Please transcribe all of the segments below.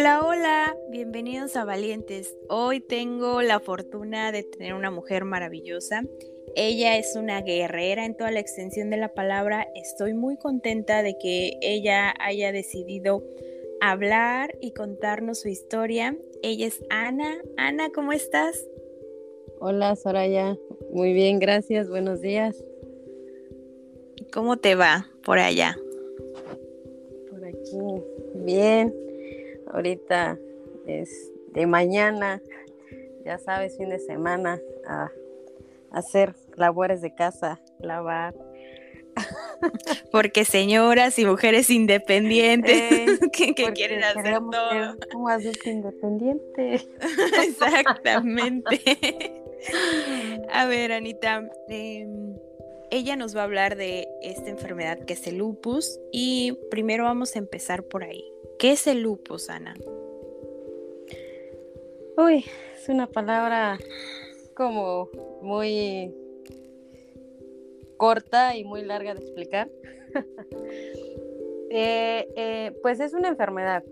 Hola, hola, bienvenidos a Valientes. Hoy tengo la fortuna de tener una mujer maravillosa. Ella es una guerrera en toda la extensión de la palabra. Estoy muy contenta de que ella haya decidido hablar y contarnos su historia. Ella es Ana. Ana, ¿cómo estás? Hola, Soraya. Muy bien, gracias. Buenos días. ¿Cómo te va por allá? Por aquí. Bien ahorita es de mañana, ya sabes, fin de semana, a, hacer labores de casa, lavar. Porque señoras y mujeres independientes eh, que, quieren hacer todo. ¿Cómo haces independiente? Exactamente. a ver, Anita, em, ella nos va a hablar de esta enfermedad que es el lupus y primero vamos a empezar por ahí. ¿Qué es el lupus, Ana? Uy, es una palabra como muy corta y muy larga de explicar. Eh, eh, pues es una enfermedad,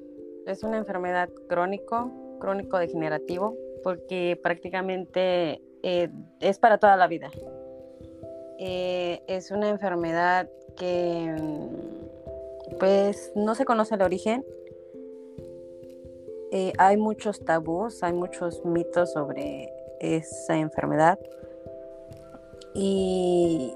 es una enfermedad crónico, crónico degenerativo, porque prácticamente eh, es para toda la vida. es una enfermedad que pues no se conoce el origen, eh, hay muchos tabús, hay muchos mitos sobre esa enfermedad. Y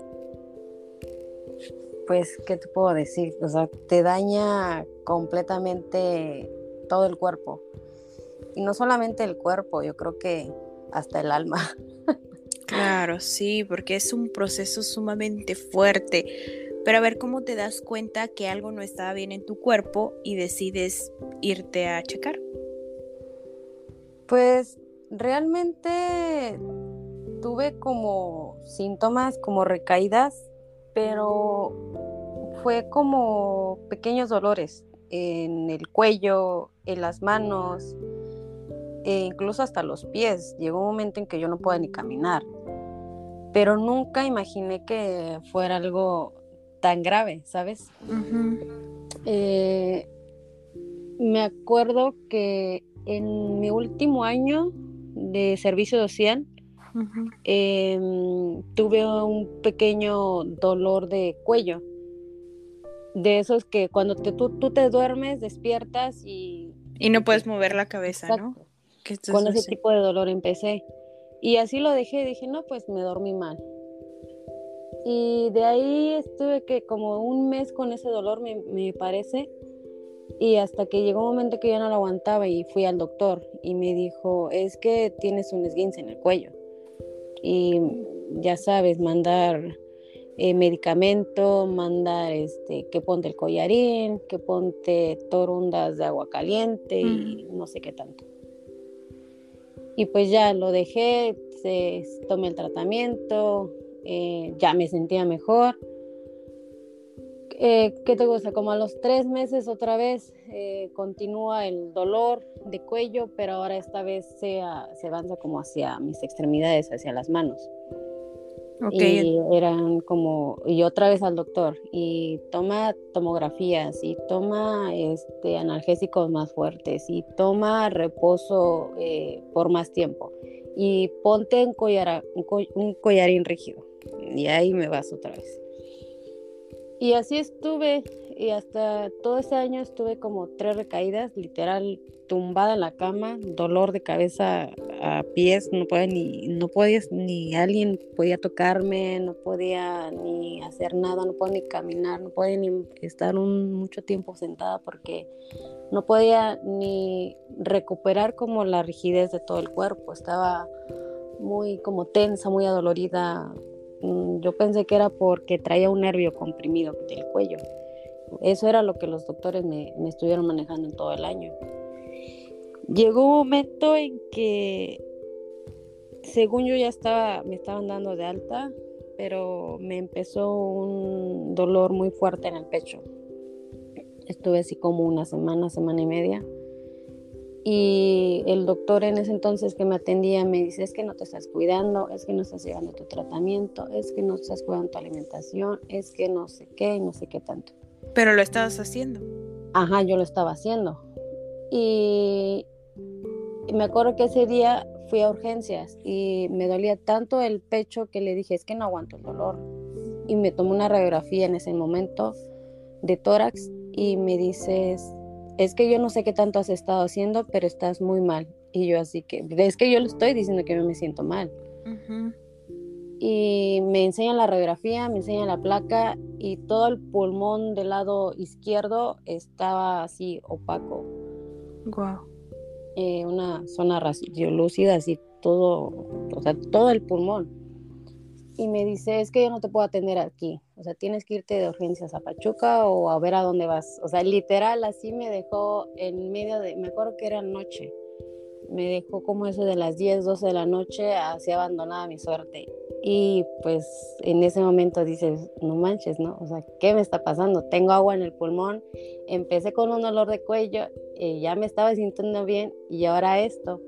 pues, ¿qué te puedo decir? O sea, te daña completamente todo el cuerpo. Y no solamente el cuerpo, yo creo que hasta el alma. Claro, sí, porque es un proceso sumamente fuerte. Pero a ver cómo te das cuenta que algo no estaba bien en tu cuerpo y decides irte a checar. Pues realmente tuve como síntomas, como recaídas, pero fue como pequeños dolores en el cuello, en las manos, e incluso hasta los pies. Llegó un momento en que yo no podía ni caminar, pero nunca imaginé que fuera algo tan grave, ¿sabes? Eh, me acuerdo que en mi último año de servicio social em, tuve un pequeño dolor de cuello. De esos que cuando tú, te duermes, despiertas y... Y no puedes mover la cabeza, ¿no? Con ese tipo de dolor empecé. Y así lo dejé, dije, no, pues me dormí mal. Y de ahí estuve que como un mes con ese dolor, me, me parece, y hasta que llegó un momento que yo no lo aguantaba y fui al doctor y me dijo, es que tienes un esguince en el cuello. Y ya sabes, mandar eh, medicamento, mandar este, que ponte el collarín, que ponte torundas de agua caliente y no sé qué tanto. Y pues ya lo dejé, se, tomé el tratamiento, eh, ya me sentía mejor eh, ¿qué te gusta? Como a los tres meses otra vez eh, continúa el dolor de cuello, pero ahora esta vez se, se avanza como hacia mis extremidades, hacia las manos. Y eran como, y otra vez al doctor, y toma tomografías, y toma este, analgésicos más fuertes, y toma reposo eh, por más tiempo, y ponte un, collar, un collarín rígido, y ahí me vas otra vez. Y así estuve, y hasta todo ese año estuve como tres recaídas, literal tumbada en la cama, dolor de cabeza a pies, no podía ni, no podías, ni alguien podía tocarme, no podía ni hacer nada, no podía ni caminar, no podía ni estar un, mucho tiempo sentada porque no podía ni recuperar como la rigidez de todo el cuerpo, estaba muy como tensa, muy adolorida, yo pensé que era porque traía un nervio comprimido del cuello. Eso era lo que los doctores me, estuvieron manejando en todo el año. Llegó un momento en que según yo ya estaba, me estaban dando de alta, pero me empezó un dolor muy fuerte en el pecho. Estuve así como una semana, semana y media. Y el doctor en ese entonces que me atendía me dice, es que no te estás cuidando, es que no estás llevando tu tratamiento, es que no estás cuidando tu alimentación, es que no sé qué y no sé qué tanto. Pero lo estabas haciendo. Ajá, yo lo estaba haciendo. Y, y me acuerdo que ese día fui a urgencias y me dolía tanto el pecho que le dije, es que no aguanto el dolor. Y me tomó una radiografía en ese momento de tórax y me dices, es que yo no sé qué tanto has estado haciendo, pero estás muy mal. Y yo así que, es que yo le estoy diciendo que yo me siento mal. Y me enseñan la radiografía, me enseñan la placa y todo el pulmón del lado izquierdo estaba así opaco. Wow. Eh, una zona radiolúcida, así todo, o sea, todo el pulmón. Y me dice, es que yo no te puedo atender aquí, o sea, tienes que irte de urgencias a Pachuca o a ver a dónde vas. O sea, literal, así me dejó en medio de, me acuerdo que era noche, me dejó como eso de las 10, 12 de la noche, así abandonada mi suerte. Y pues en ese momento dices, no manches, ¿no? O sea, ¿qué me está pasando? Tengo agua en el pulmón, empecé con un dolor de cuello, y ya me estaba sintiendo bien y ahora esto.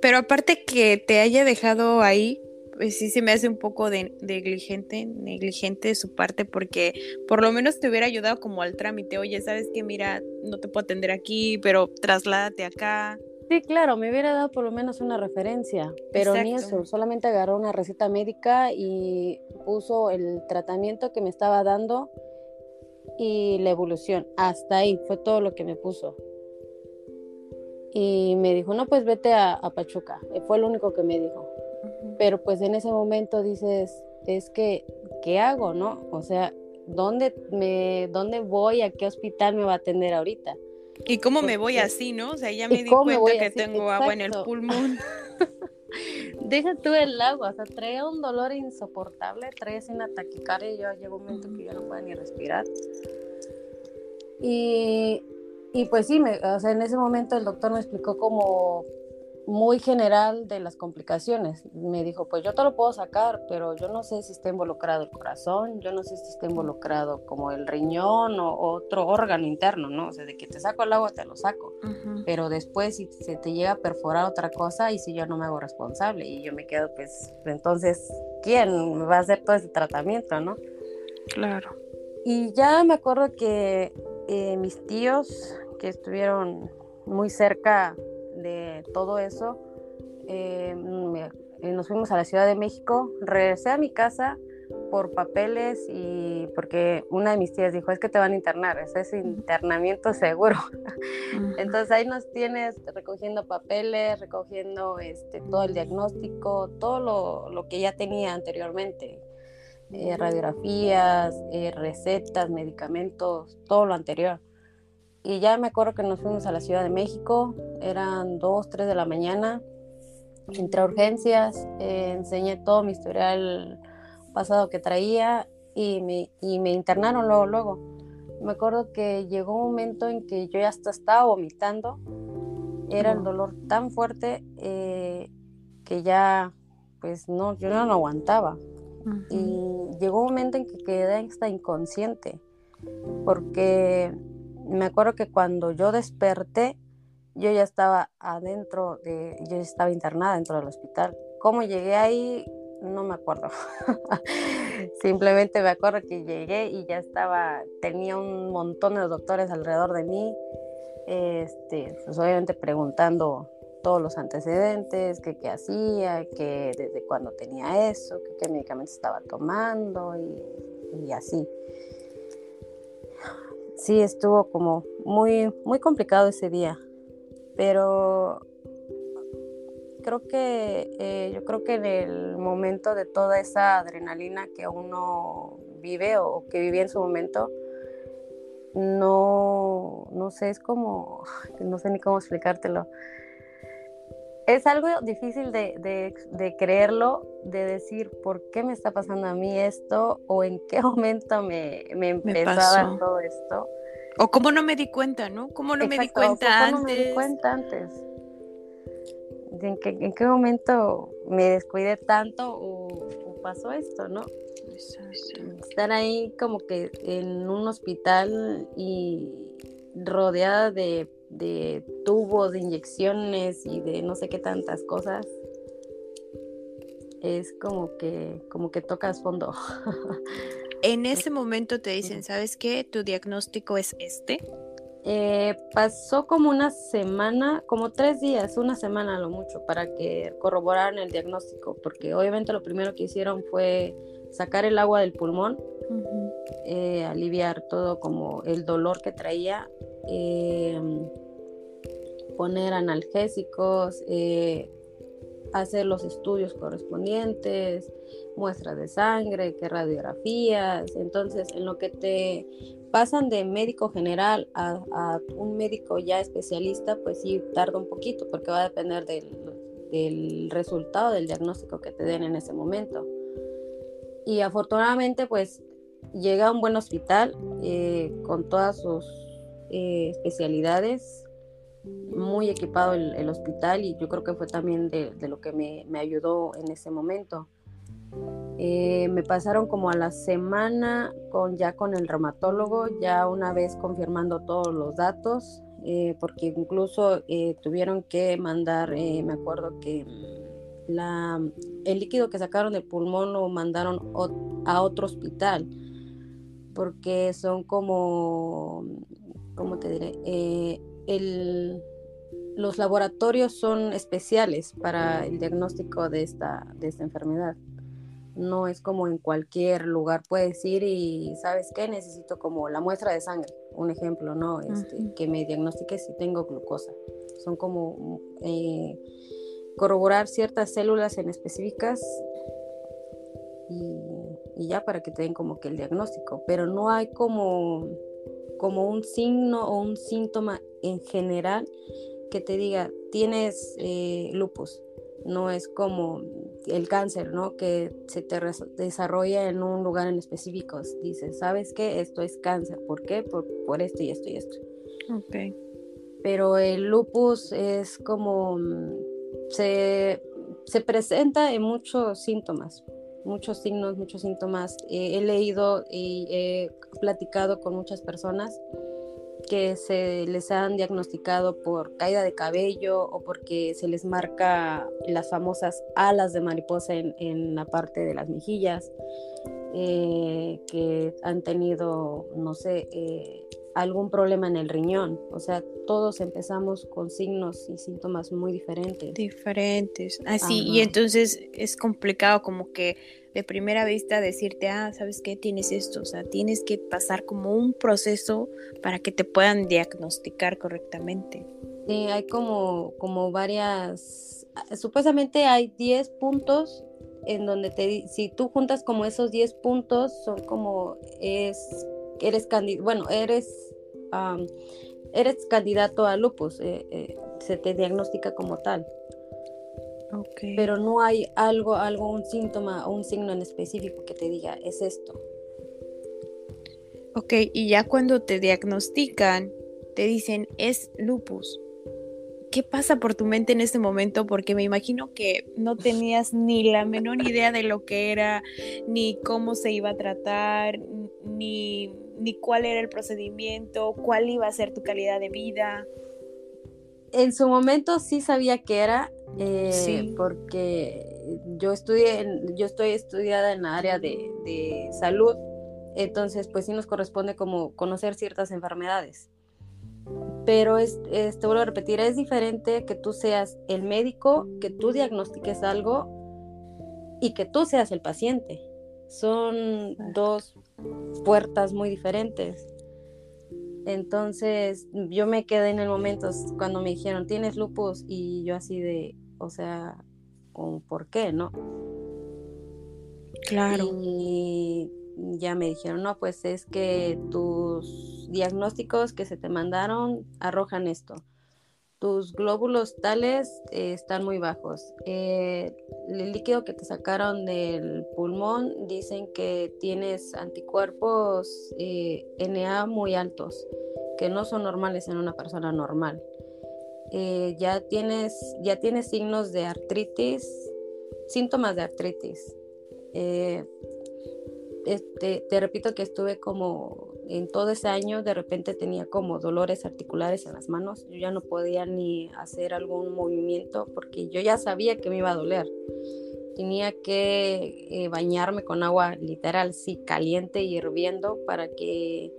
Pero aparte que te haya dejado ahí, pues sí se me hace un poco de negligente, negligente de su parte, porque por lo menos te hubiera ayudado como al trámite. Oye, sabes que mira, no te puedo atender aquí, pero trasládate acá. Sí, claro, me hubiera dado por lo menos una referencia, pero ni eso, solamente agarró una receta médica y puso el tratamiento que me estaba dando y la evolución. Hasta ahí fue todo lo que me puso. Y me dijo, no, pues vete a, Pachuca. Fue lo único que me dijo. Pero pues en ese momento dices, es que, ¿qué hago, no? O sea, ¿dónde, me, ¿dónde voy? ¿A qué hospital me va a atender ahorita? ¿Y cómo me voy así, no? O sea, ya me di cuenta que tengo agua en el pulmón. Deja tú el agua, o sea, trae un dolor insoportable, trae una taquicardia y yo llegó un momento que yo no puedo ni respirar. Y, y pues sí, me, o sea, en ese momento el doctor me explicó como muy general de las complicaciones. Me dijo, pues yo te lo puedo sacar, pero yo no sé si está involucrado el corazón, yo no sé si está involucrado como el riñón o otro órgano interno, ¿no? O sea, de que te saco el agua, te lo saco. Pero después si se te llega a perforar otra cosa y si yo no me hago responsable y yo me quedo, pues, entonces, ¿quién va a hacer todo ese tratamiento, no? Claro. Y ya me acuerdo que eh, mis tíos que estuvieron muy cerca de todo eso, eh, eh, nos fuimos a la Ciudad de México, regresé a mi casa por papeles y porque una de mis tías dijo, es que te van a internar, ese es internamiento seguro. Entonces ahí nos tienes recogiendo papeles, recogiendo este, todo el diagnóstico, todo lo, lo que ya tenía anteriormente, eh, radiografías, recetas, medicamentos, todo lo anterior. Y ya me acuerdo que nos fuimos a la Ciudad de México, eran dos, tres de la mañana, entré a urgencias, eh, enseñé todo mi historial pasado que traía y me, y me internaron luego, luego. Me acuerdo que llegó un momento en que yo ya hasta estaba vomitando, era el dolor tan fuerte eh, que ya, pues no, yo no lo aguantaba. Y llegó un momento en que quedé hasta inconsciente, porque me acuerdo que cuando yo desperté, yo ya estaba adentro de, yo estaba internada dentro del hospital. ¿Cómo llegué ahí? No me acuerdo. Simplemente me acuerdo que llegué y ya estaba, tenía un montón de doctores alrededor de mí, este, pues obviamente preguntando todos los antecedentes, que qué hacía, que desde cuándo tenía eso, que qué medicamentos estaba tomando y así sí estuvo como muy, muy complicado ese día, pero creo que eh, yo creo que en el momento de toda esa adrenalina que uno vive o que vivía en su momento, no, no sé, es como, no sé ni cómo explicártelo. Es algo difícil de, de, creerlo, de decir por qué me está pasando a mí esto o en qué momento me, me empezó a dar todo esto. O cómo no me di cuenta, ¿no? ¿Cómo no me di cuenta antes? no me di cuenta antes? ¿en qué, en qué momento me descuidé tanto o, pasó esto, no? Estar ahí como que en un hospital y rodeada de, de tubos, de inyecciones y de no sé qué tantas cosas, es como que, como que tocas fondo. en ese momento te dicen, ¿sabes qué? Tu diagnóstico es este. Eh, pasó como una semana, como tres días, una semana a lo mucho, para que corroboraran el diagnóstico, porque obviamente lo primero que hicieron fue sacar el agua del pulmón, eh, aliviar todo como el dolor que traía, em, poner analgésicos, eh, hacer los estudios correspondientes, muestras de sangre, que radiografías. Entonces, en lo que te pasan de médico general a, un médico ya especialista, pues sí tarda un poquito porque va a depender del, resultado del diagnóstico que te den en ese momento. Y afortunadamente, pues llega a un buen hospital eh, con todas sus eh, especialidades, muy equipado el, hospital y yo creo que fue también de, lo que me, ayudó en ese momento. Eh, me pasaron como a la semana con ya con el reumatólogo, ya una vez confirmando todos los datos, eh, porque incluso eh, tuvieron que mandar, me acuerdo que la, el líquido que sacaron del pulmón lo mandaron a otro hospital, porque son como, ¿cómo te diré? El, los laboratorios son especiales para el diagnóstico de esta, de esta enfermedad. No es como en cualquier lugar puedes ir y sabes qué necesito como la muestra de sangre un ejemplo no este, que me diagnostique si tengo glucosa. Son como eh, corroborar ciertas células en específicas y, ya para que te den como que el diagnóstico. Pero no hay como como un signo o un síntoma en general que te diga tienes eh, lupus no es como el cáncer, ¿no? Que se te desarrolla en un lugar en específico. Dices, ¿sabes qué? Esto es cáncer. ¿Por qué? Por, por esto y esto y esto. Ok. Pero el lupus es como, se, se presenta en muchos síntomas, muchos signos, muchos síntomas. he leído y he platicado con muchas personas que se les han diagnosticado por caída de cabello o porque se les marca las famosas alas de mariposa en, la parte de las mejillas, eh, que han tenido, no sé, eh, algún problema en el riñón. O sea, todos empezamos con signos y síntomas muy diferentes. Diferentes. Así, y entonces es complicado como que de primera vista decirte, ah, ¿sabes qué? Tienes esto. O sea, tienes que pasar como un proceso para que te puedan diagnosticar correctamente. Sí, hay como, como varias, supuestamente hay 10 puntos en donde te, si tú juntas como esos 10 puntos, son como, es eres bueno, eres, eres candidato a lupus, eh, eh, se te diagnostica como tal. Okay. Pero no hay algo, algo, un síntoma o un signo en específico que te diga, es esto. Ok, y ya cuando te diagnostican, te dicen, es lupus. ¿Qué pasa por tu mente en este momento? Porque me imagino que no tenías ni la menor idea de lo que era, ni cómo se iba a tratar, ni ni cuál era el procedimiento, cuál iba a ser tu calidad de vida. En su momento sí sabía que era, eh, porque yo estudié, yo estoy estudiada en la área de, salud, entonces pues sí nos corresponde como conocer ciertas enfermedades. Pero es, te vuelvo a repetir, es diferente que tú seas el médico, que tú diagnostiques algo y que tú seas el paciente. Son dos puertas muy diferentes. Entonces yo me quedé en el momento cuando me dijeron, tienes lupus y yo así de, o sea, ¿por qué, no? Claro. Y ya me dijeron, no, pues es que tus diagnósticos que se te mandaron arrojan esto tus glóbulos tales eh, están muy bajos. Eh, el líquido que te sacaron del pulmón dicen que tienes anticuerpos eh, NA muy altos, que no son normales en una persona normal. ya, tienes, ya tienes signos de artritis, síntomas de artritis. Este, te repito que estuve como en todo ese año, de repente tenía como dolores articulares en las manos. Yo ya no podía ni hacer algún movimiento porque yo ya sabía que me iba a doler. Tenía que eh, bañarme con agua literal, sí, caliente y hirviendo para que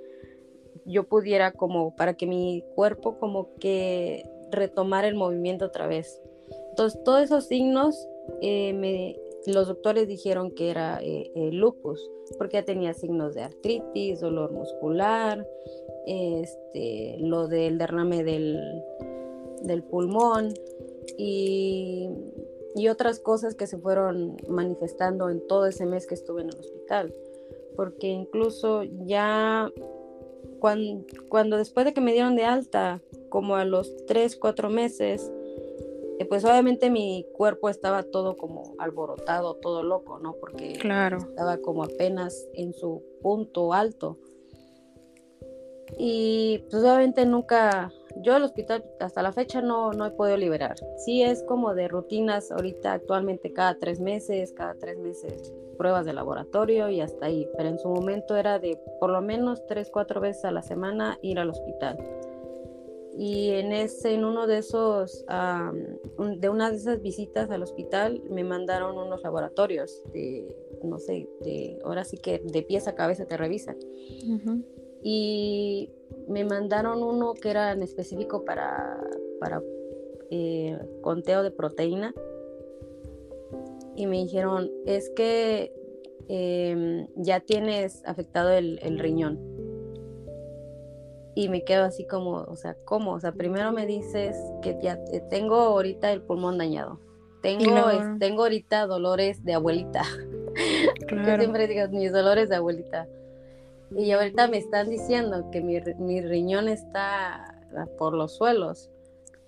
yo pudiera como, para que mi cuerpo como que retomara el movimiento otra vez. Entonces, todos esos signos eh, me, los doctores dijeron que era eh, lupus, porque ya tenía signos de artritis, dolor muscular, este, lo del derrame del, del pulmón y, y, otras cosas que se fueron manifestando en todo ese mes que estuve en el hospital. Porque incluso ya cuando, cuando después de que me dieron de alta, como a los 3, 4 meses, pues obviamente mi cuerpo estaba todo como alborotado, todo loco, ¿no? Porque estaba como apenas en su punto alto. Y pues obviamente nunca, yo al hospital hasta la fecha no, no he podido liberar. Sí es como de rutinas ahorita actualmente cada tres meses, cada tres meses pruebas de laboratorio y hasta ahí. Pero en su momento era de por lo menos tres, cuatro veces a la semana ir al hospital y en ese en uno de esos de una de esas visitas al hospital me mandaron unos laboratorios de no sé de ahora sí que de pies a cabeza te revisan y me mandaron uno que era en específico para para eh, conteo de proteína. Y me dijeron es que em, ya tienes afectado el riñón y me quedo así como, o sea, ¿cómo? O sea, primero me dices que ya tengo ahorita el pulmón dañado. Tengo, tengo ahorita dolores de abuelita. Claro. siempre digo, mis dolores de abuelita. Y ahorita me están diciendo que mi, mi riñón está por los suelos.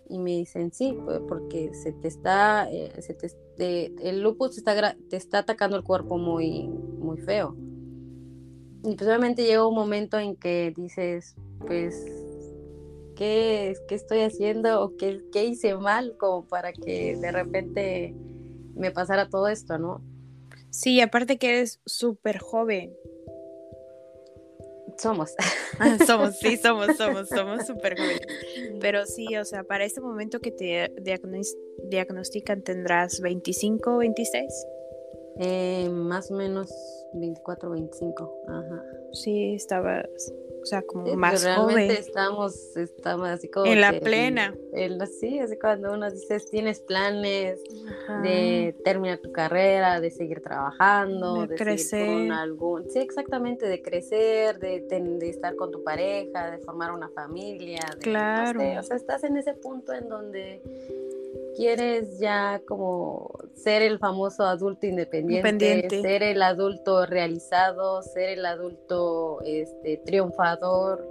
Y me dicen, sí, pues, porque se te está, eh, se te, el lupus está, te está atacando el cuerpo muy, muy feo. Y pues obviamente llega un momento en que dices, pues, ¿qué, qué estoy haciendo o qué, qué hice mal como para que de repente me pasara todo esto, ¿no? Sí, aparte que eres súper joven. Somos. Ah, somos, sí, somos, somos, somos súper jóvenes. Pero sí, o sea, para este momento que te diagnostican tendrás 25, 26. Eh, más o menos 24, 25. Ajá. Sí, estabas o sea, como más realmente joven. estamos, estamos así como... En la plena. sí, así cuando uno dice, tienes planes de terminar tu carrera, de seguir trabajando, de, crecer. con algún... Sí, exactamente, de crecer, de, de, estar con tu pareja, de formar una familia. claro. o sea, estás en ese punto en donde quieres ya como ser el famoso adulto independiente, ser el adulto realizado, ser el adulto este, triunfador.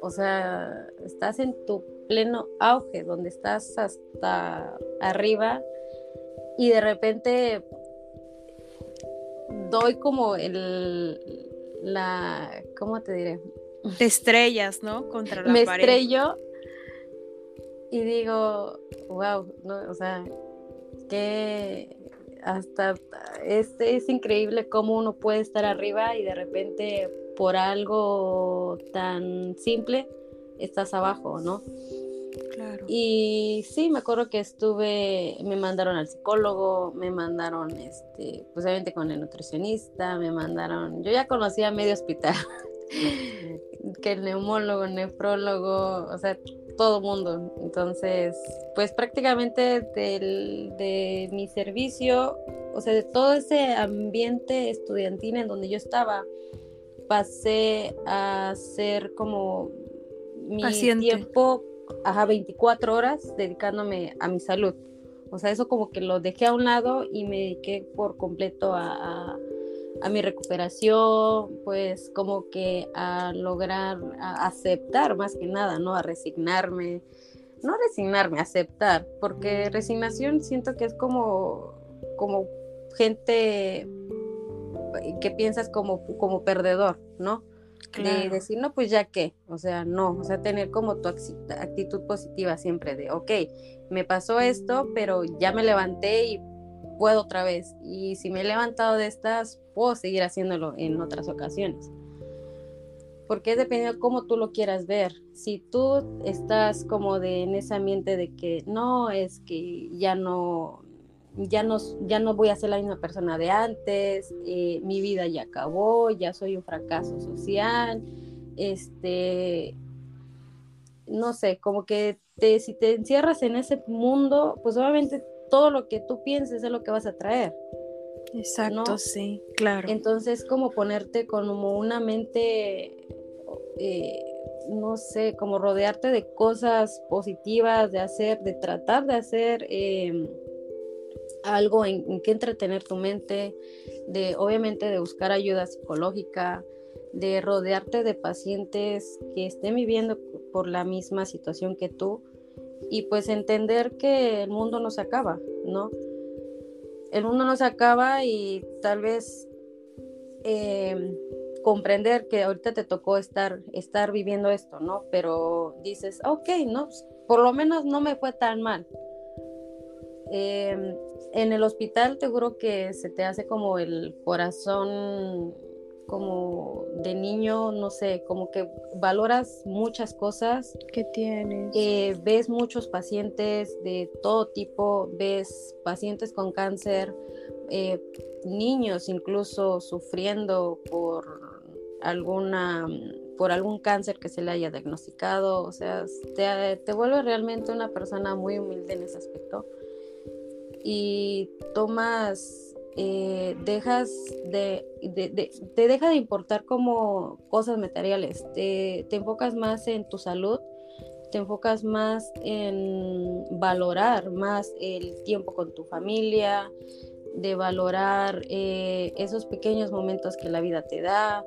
O sea, estás en tu pleno auge, donde estás hasta arriba y de repente doy como el la ¿cómo te diré? Te estrellas, ¿no? Contra la Me estrello y digo, wow, ¿no? o sea, que hasta es, es increíble cómo uno puede estar arriba y de repente por algo tan simple estás abajo, ¿no? Claro. Y sí, me acuerdo que estuve, me mandaron al psicólogo, me mandaron, este, pues obviamente con el nutricionista, me mandaron, yo ya conocía medio hospital, que el neumólogo, el nefrólogo, o sea, todo mundo. Entonces, pues prácticamente del, de mi servicio, o sea, de todo ese ambiente estudiantil en donde yo estaba, pasé a ser como mi tiempo, ajá, 24 horas dedicándome a mi salud. O sea, eso como que lo dejé a un lado y me dediqué por completo a a mi recuperación, pues como que a lograr a aceptar más que nada, ¿no? A resignarme, no resignarme, aceptar, porque resignación siento que es como, como gente que piensas como, como perdedor, ¿no? De decir, no, pues ya qué, o sea, no, o sea, tener como tu actitud positiva siempre de, ok, me pasó esto, pero ya me levanté y puedo otra vez. Y si me he levantado de estas, puedo seguir haciéndolo en otras ocasiones. Porque es dependiendo de cómo tú lo quieras ver. Si tú estás como de en ese ambiente de que no, es que ya no, ya no, ya no voy a ser la misma persona de antes, eh, mi vida ya acabó, ya soy un fracaso social, este, no sé, como que te, si te encierras en ese mundo, pues obviamente todo lo que tú pienses es lo que vas a traer. Exacto, sí, claro. Entonces, como ponerte como una mente, eh, no sé, como rodearte de cosas positivas, de hacer, de tratar de hacer em, algo en, en, que entretener tu mente, de obviamente de buscar ayuda psicológica, de rodearte de pacientes que estén viviendo por la misma situación que tú y pues entender que el mundo no se acaba, ¿no? El mundo no se acaba y tal vez em, comprender que ahorita te tocó estar, estar viviendo esto, ¿no? Pero dices, ok, ¿no? Pues, por lo menos no me fue tan mal. Em, en el hospital te juro que se te hace como el corazón como de niño, no sé, como que valoras muchas cosas. que tienes? Eh, ves muchos pacientes de todo tipo, ves pacientes con cáncer, eh, niños incluso sufriendo por alguna por algún cáncer que se le haya diagnosticado, o sea, te, te vuelve realmente una persona muy humilde en ese aspecto y tomas eh, dejas de, te deja de importar como cosas materiales, te, enfocas más en tu salud, te enfocas más en valorar más el tiempo con tu familia, de valorar eh, esos pequeños momentos que la vida te da,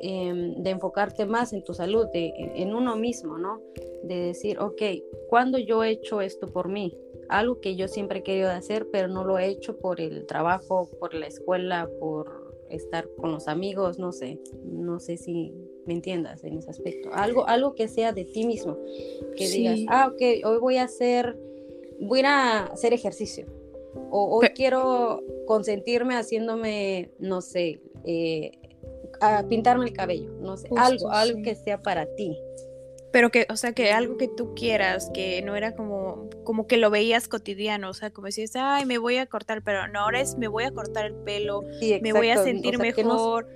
em, de enfocarte más en tu salud, en uno mismo, ¿no? De decir, ok, ¿cuándo yo he hecho esto por mí? Algo que yo siempre he querido hacer, pero no lo he hecho por el trabajo, por la escuela, por estar con los amigos, no sé, no sé si me entiendas en ese aspecto. Algo, algo que sea de ti mismo, que digas, ah, ok, hoy voy a hacer, voy a hacer ejercicio, o hoy quiero consentirme haciéndome, no sé, eh, a pintarme el cabello, no sé, algo, algo que sea para ti. Pero que, o sea, que algo que tú quieras, que no era como, como que lo veías cotidiano, o sea, como decías, ay, me voy a cortar, pero no, ahora es me voy a cortar el pelo, me voy a sentir mejor.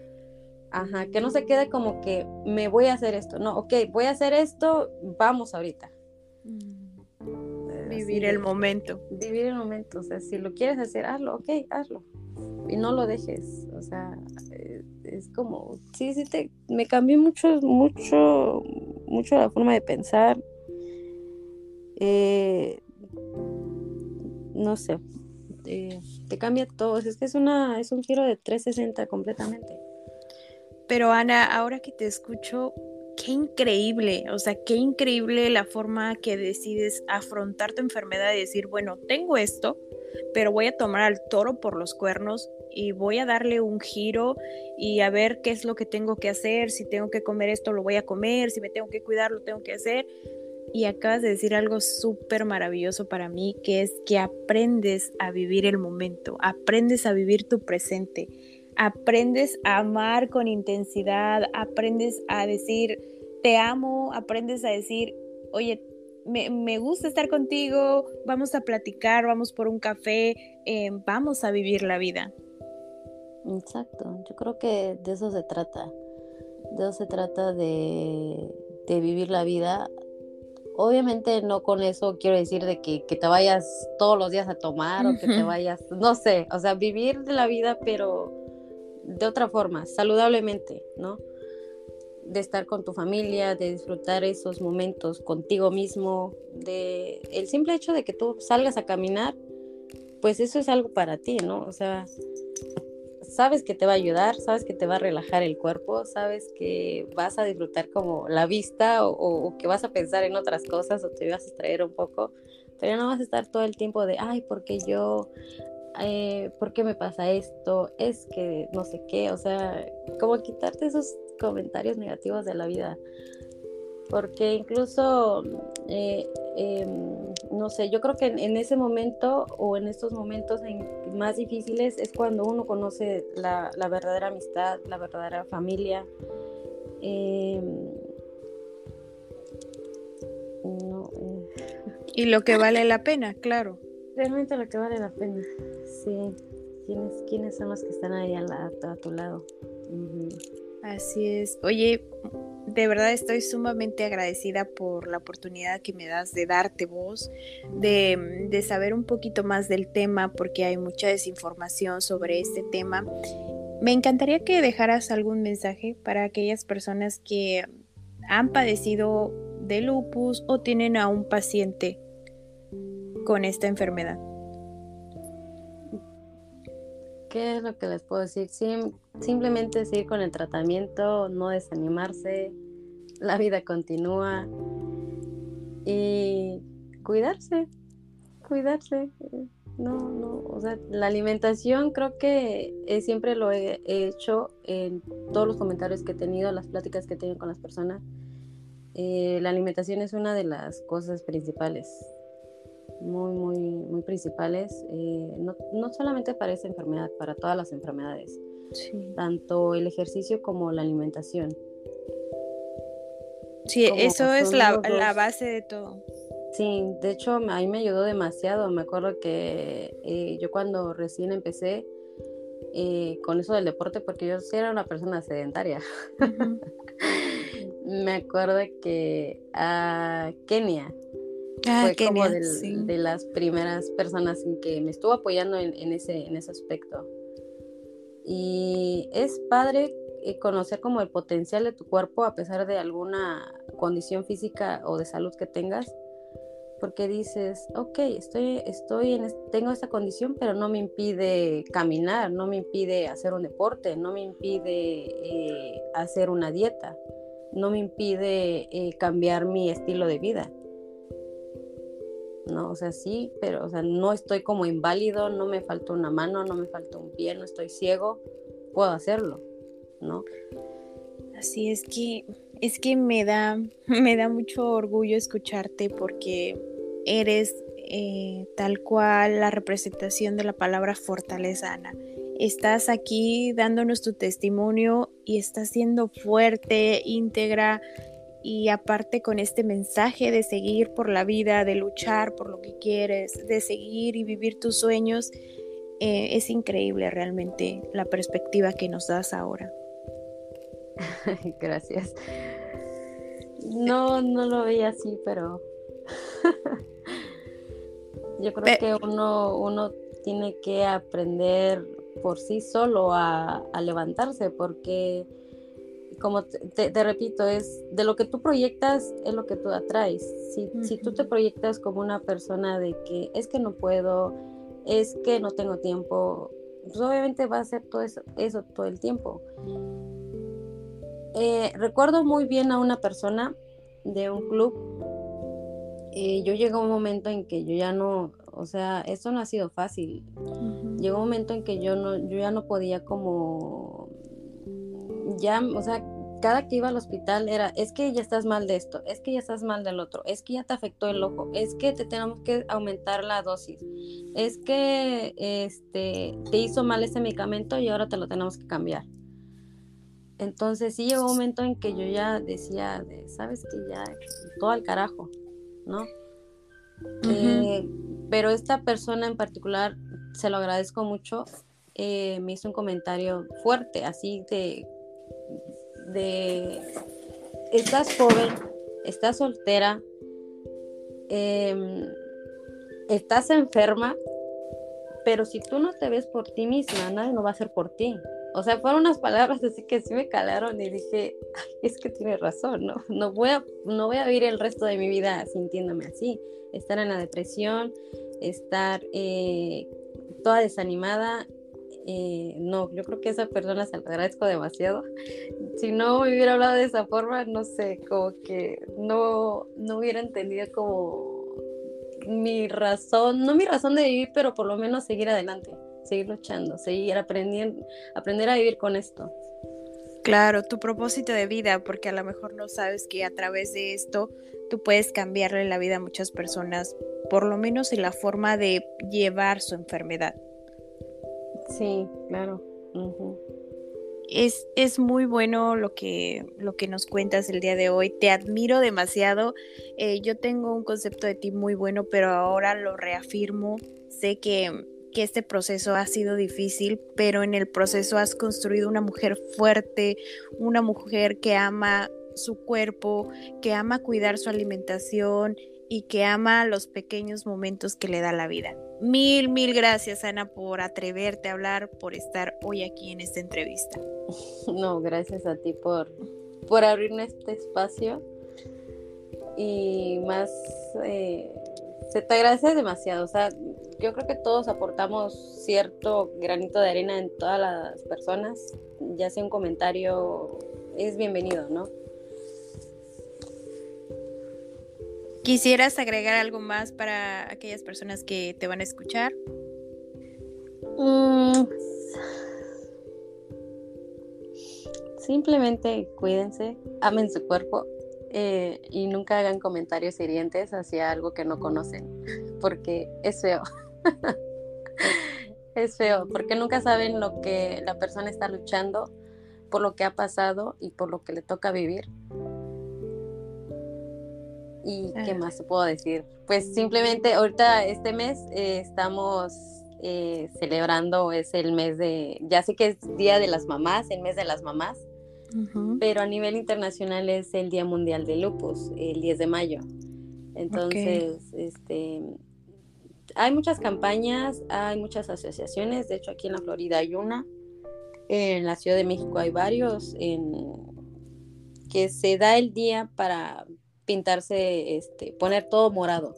ajá, que no se quede como que me voy a hacer esto, no, ok, voy a hacer esto, vamos ahorita. Mm. Vivir el momento. Vivir el momento, o sea, si lo quieres hacer, hazlo, ok, hazlo. Y no lo dejes, o sea, eh, es como, sí, sí, te, me cambió mucho, mucho, mucho la forma de pensar. Eh, no sé, eh, te cambia todo. Es que es, una, es un giro de 360 completamente. Pero Ana, ahora que te escucho, qué increíble, o sea, qué increíble la forma que decides afrontar tu enfermedad y decir, bueno, tengo esto, pero voy a tomar al toro por los cuernos y voy a darle un giro y a ver qué es lo que tengo que hacer, si tengo que comer esto lo voy a comer, si me tengo que cuidar lo tengo que hacer. Y acabas de decir algo súper maravilloso para mí, que es que aprendes a vivir el momento, aprendes a vivir tu presente, aprendes a amar con intensidad, aprendes a decir te amo, aprendes a decir, oye, me, gusta estar contigo, vamos a platicar, vamos por un café, eh, vamos a vivir la vida. Exacto, yo creo que de eso se trata. De eso se trata de, vivir la vida. Obviamente no con eso quiero decir de que, te vayas todos los días a tomar o que te vayas, no sé, o sea, vivir la vida pero de otra forma, saludablemente, ¿no? De estar con tu familia, de disfrutar esos momentos contigo mismo, de el simple hecho de que tú salgas a caminar, pues eso es algo para ti, ¿no? O sea, sabes que te va a ayudar, sabes que te va a relajar el cuerpo, sabes que vas a disfrutar como la vista o, que vas a pensar en otras cosas o te vas a distraer un poco, pero no vas a estar todo el tiempo de, ay, porque yo, eh, ¿por qué me pasa esto? Es que no sé qué, o sea, como quitarte esos, comentarios negativos de la vida. Porque incluso, eh, em, no sé, yo creo que en, ese momento o en estos momentos más difíciles es cuando uno conoce la, verdadera amistad, la verdadera familia. Em, eh. Y lo que vale la pena, claro. Realmente lo que vale la pena, sí. ¿Quiénes, quiénes son los que están ahí a, a, tu lado? Así es. Oye, de verdad estoy sumamente agradecida por la oportunidad que me das de darte voz, de, de, saber un poquito más del tema, porque hay mucha desinformación sobre este tema. Me encantaría que dejaras algún mensaje para aquellas personas que han padecido de lupus o tienen a un paciente con esta enfermedad. ¿Qué es lo que les puedo decir? Simplemente seguir con el tratamiento, no desanimarse, la vida continúa y cuidarse, cuidarse. No, no, o sea, la alimentación creo que eh, siempre lo he, hecho en todos los comentarios que he tenido, las pláticas que he tenido con las personas. Eh, la alimentación es una de las cosas principales muy, muy, muy principales, eh, no, no, solamente para esa enfermedad, para todas las enfermedades, tanto el ejercicio como la alimentación. Sí, eso es la, la, base de todo. Sí, de hecho a mí me ayudó demasiado. Me acuerdo que eh, yo cuando recién empecé eh, con eso del deporte, porque yo sí era una persona sedentaria. me acuerdo que a Kenia, Ah, fue como de las primeras personas en que me estuvo apoyando en, ese, en ese aspecto. Y es padre eh, conocer como el potencial de tu cuerpo a pesar de alguna condición física o de salud que tengas, porque dices, ok, estoy, estoy en, tengo esta condición, pero no me impide caminar, no me impide hacer un deporte, no me impide eh, hacer una dieta, no me impide eh, cambiar mi estilo de vida. ¿No? O sea, sí, pero, o sea, no estoy como inválido, no me falta una mano, no me falta un pie, no estoy ciego, puedo hacerlo, ¿no? Así es que, es que me da, me da mucho orgullo escucharte porque eres eh, tal cual la representación de la palabra fortaleza, Ana. Estás aquí dándonos tu testimonio y estás siendo fuerte, íntegra, y aparte con este mensaje de seguir por la vida, de luchar por lo que quieres, de seguir y vivir tus sueños, eh, es increíble realmente la perspectiva que nos das ahora. Gracias. No, no lo veía así, pero yo creo que uno, uno tiene que aprender por sí solo a, a levantarse, porque como te, repito, es de lo que tú proyectas es lo que tú atraes. Si, si, tú te proyectas como una persona de que es que no puedo, es que no tengo tiempo, pues obviamente va a ser todo eso, eso todo el tiempo. Eh, recuerdo muy bien a una persona de un club. Eh, yo llegué a un momento en que yo ya no, o sea, esto no ha sido fácil. Llegó un momento en que yo no, yo ya no podía como ya, o sea, cada que iba al hospital era, es que ya estás mal de esto, es que ya estás mal del otro, es que ya te afectó el ojo, es que te tenemos que aumentar la dosis, es que este, te hizo mal ese medicamento y ahora te lo tenemos que cambiar. Entonces sí llegó un momento en que yo ya decía, sabes que ya todo al carajo, ¿no? Eh, pero esta persona en particular, se lo agradezco mucho, eh, me hizo un comentario fuerte, así de de estás joven, estás soltera, em, estás enferma, pero si tú no te ves por ti misma, nadie no va a ser por ti. O sea, fueron unas palabras así que sí me calaron y dije, es que tiene razón, ¿no? No voy, a, no voy a vivir el resto de mi vida sintiéndome así. Estar en la depresión, estar eh, toda desanimada, eh, no, yo creo que esa persona se lo agradezco demasiado. Si no me hubiera hablado de esa forma, no sé, como que no, no hubiera entendido como mi razón, no mi razón de vivir, pero por lo menos seguir adelante, seguir luchando, seguir aprendiendo, aprender a vivir con esto. Claro, tu propósito de vida, porque a lo mejor no sabes que a través de esto tú puedes cambiarle la vida a muchas personas, por lo menos en la forma de llevar su enfermedad. Sí, claro. Es, es, muy bueno lo que, lo que nos cuentas el día de hoy. Te admiro demasiado. Eh, yo tengo un concepto de ti muy bueno, pero ahora lo reafirmo. Sé que que este proceso ha sido difícil, pero en el proceso has construido una mujer fuerte, una mujer que ama su cuerpo, que ama cuidar su alimentación y que ama los pequeños momentos que le da la vida. Mil, mil gracias, Ana, por atreverte a hablar, por estar hoy aquí en esta entrevista. No, gracias a ti por, por abrirme este espacio y más, eh, se te agradece demasiado. O sea, yo creo que todos aportamos cierto granito de arena en todas las personas, ya sea un comentario, es bienvenido, ¿no? ¿Quisieras agregar algo más para aquellas personas que te van a escuchar? Mm, simplemente cuídense, amen su cuerpo eh, y nunca hagan comentarios hirientes hacia algo que no conocen, porque es feo. es feo, porque nunca saben lo que la persona está luchando, por lo que ha pasado y por lo que le toca vivir. ¿Y qué ah. más se puedo decir? Pues simplemente ahorita este mes eh, estamos eh, celebrando, es el mes de, ya sé que es Día de las Mamás, el mes de las mamás, pero a nivel internacional es el Día Mundial de Lupus, el 10 de mayo. Entonces, este, hay muchas campañas, hay muchas asociaciones, de hecho aquí en la Florida hay una, en la Ciudad de México hay varios, en, que se da el día para pintarse, este, poner todo morado.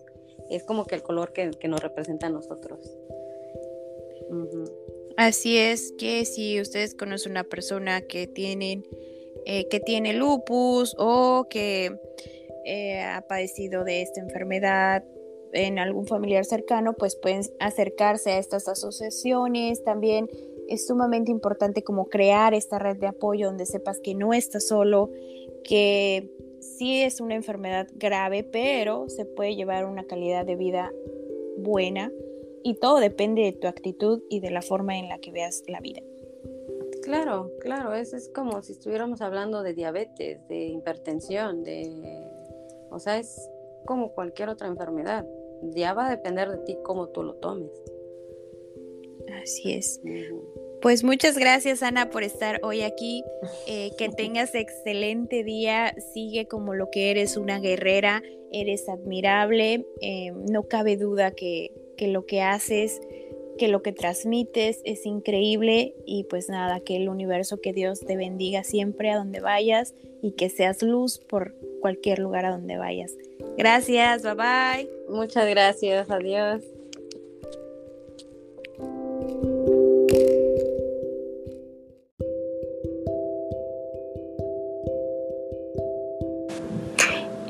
Es como que el color que, nos representa a nosotros. Así es que si ustedes conocen una persona que tienen eh, que tiene lupus o que eh, ha padecido de esta enfermedad en algún familiar cercano, pues pueden acercarse a estas asociaciones. También es sumamente importante como crear esta red de apoyo donde sepas que no estás solo, que sí es una enfermedad grave, pero se puede llevar una calidad de vida buena y todo depende de tu actitud y de la forma en la que veas la vida. Claro, claro, eso es como si estuviéramos hablando de diabetes, de hipertensión, de... O sea, es como cualquier otra enfermedad ya va a depender de ti cómo tú lo tomes. Así es. Pues muchas gracias Ana por estar hoy aquí. Eh, que tengas excelente día. Sigue como lo que eres, una guerrera. Eres admirable. Eh, no cabe duda que, que lo que haces, que lo que transmites es increíble. Y pues nada, que el universo, que Dios te bendiga siempre a donde vayas y que seas luz por cualquier lugar a donde vayas. Gracias, bye bye. Muchas gracias, adiós.